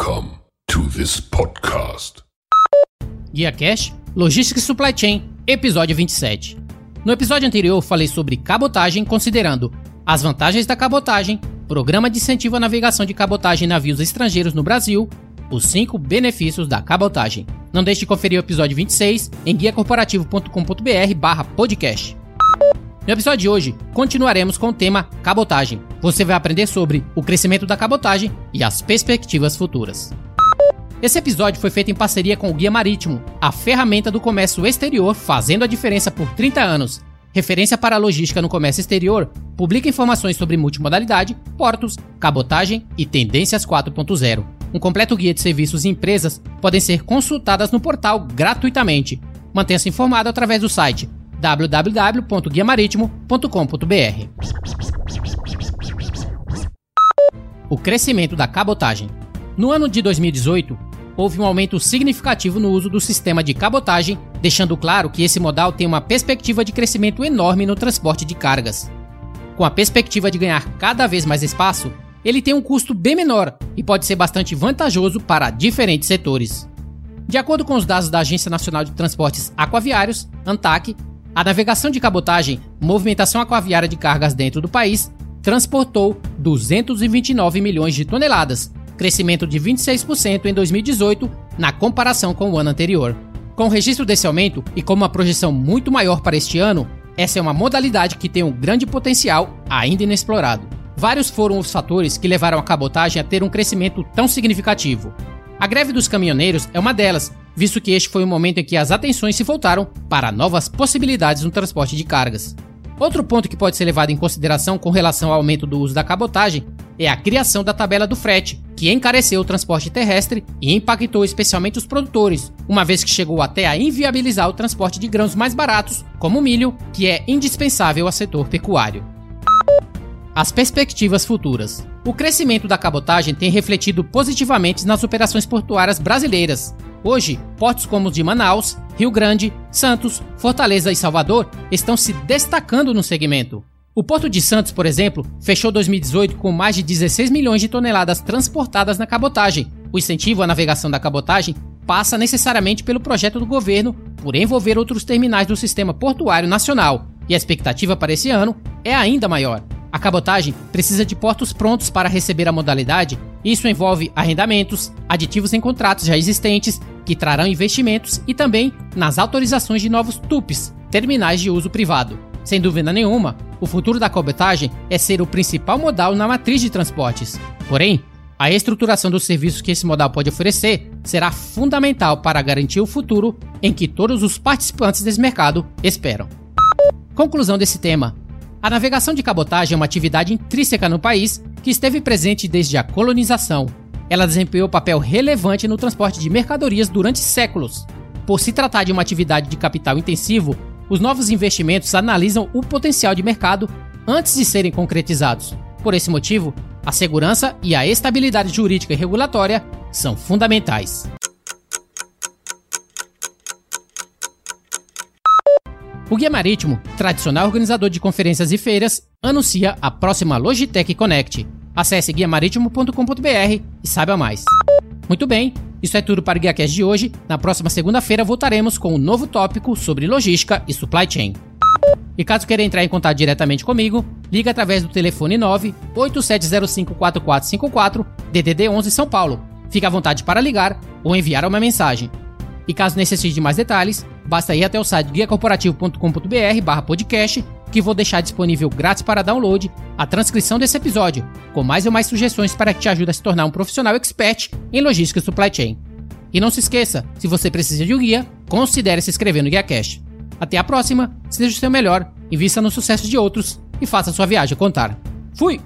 Welcome to this podcast. Guia Cash, Logística e Supply Chain, episódio 27. No episódio anterior falei sobre cabotagem, considerando as vantagens da cabotagem, programa de incentivo à navegação de cabotagem em navios estrangeiros no Brasil, os 5 benefícios da cabotagem. Não deixe de conferir o episódio 26 em guiacorporativo.com.br barra podcast. No episódio de hoje, continuaremos com o tema cabotagem. Você vai aprender sobre o crescimento da cabotagem e as perspectivas futuras. Esse episódio foi feito em parceria com o Guia Marítimo, a ferramenta do comércio exterior fazendo a diferença por 30 anos. Referência para a logística no comércio exterior, publica informações sobre multimodalidade, portos, cabotagem e tendências 4.0. Um completo guia de serviços e empresas podem ser consultadas no portal gratuitamente. Mantenha-se informado através do site www.guiamaritimo.com.br. O crescimento da cabotagem. No ano de 2018, houve um aumento significativo no uso do sistema de cabotagem, deixando claro que esse modal tem uma perspectiva de crescimento enorme no transporte de cargas. Com a perspectiva de ganhar cada vez mais espaço, ele tem um custo bem menor e pode ser bastante vantajoso para diferentes setores. De acordo com os dados da Agência Nacional de Transportes Aquaviários, ANTAC, a navegação de cabotagem, movimentação aquaviária de cargas dentro do país, transportou 229 milhões de toneladas, crescimento de 26% em 2018 na comparação com o ano anterior. Com o registro desse aumento e com uma projeção muito maior para este ano, essa é uma modalidade que tem um grande potencial ainda inexplorado. Vários foram os fatores que levaram a cabotagem a ter um crescimento tão significativo. A greve dos caminhoneiros é uma delas, visto que este foi o momento em que as atenções se voltaram para novas possibilidades no transporte de cargas. Outro ponto que pode ser levado em consideração com relação ao aumento do uso da cabotagem é a criação da tabela do frete, que encareceu o transporte terrestre e impactou especialmente os produtores, uma vez que chegou até a inviabilizar o transporte de grãos mais baratos, como o milho, que é indispensável ao setor pecuário. As perspectivas futuras. O crescimento da cabotagem tem refletido positivamente nas operações portuárias brasileiras. Hoje, portos como os de Manaus, Rio Grande, Santos, Fortaleza e Salvador estão se destacando no segmento. O Porto de Santos, por exemplo, fechou 2018 com mais de 16 milhões de toneladas transportadas na cabotagem. O incentivo à navegação da cabotagem passa necessariamente pelo projeto do governo por envolver outros terminais do sistema portuário nacional, e a expectativa para esse ano é ainda maior. A cabotagem precisa de portos prontos para receber a modalidade. Isso envolve arrendamentos, aditivos em contratos já existentes, que trarão investimentos e também nas autorizações de novos TUPs, terminais de uso privado. Sem dúvida nenhuma, o futuro da cabotagem é ser o principal modal na matriz de transportes. Porém, a estruturação dos serviços que esse modal pode oferecer será fundamental para garantir o futuro em que todos os participantes desse mercado esperam. Conclusão desse tema: a navegação de cabotagem é uma atividade intrínseca no país que esteve presente desde a colonização. Ela desempenhou papel relevante no transporte de mercadorias durante séculos. Por se tratar de uma atividade de capital intensivo, os novos investimentos analisam o potencial de mercado antes de serem concretizados. Por esse motivo, a segurança e a estabilidade jurídica e regulatória são fundamentais. O Guia Marítimo, tradicional organizador de conferências e feiras, anuncia a próxima Logitech Connect. Acesse guiamaritimo.com.br e saiba mais. Muito bem, isso é tudo para o GuiaCast de hoje. Na próxima segunda-feira voltaremos com um novo tópico sobre logística e supply chain. E caso queira entrar em contato diretamente comigo, ligue através do telefone 987054454 DDD 11 São Paulo. Fique à vontade para ligar ou enviar uma mensagem. E caso necessite de mais detalhes, basta ir até o site guiacorporativo.com.br podcast, que vou deixar disponível grátis para download a transcrição desse episódio, com mais e mais sugestões para que te ajude a se tornar um profissional expert em logística e supply chain. E não se esqueça, se você precisa de um guia, considere se inscrever no GuiaCast. Até a próxima, seja o seu melhor, invista no sucesso de outros e faça sua viagem contar. Fui!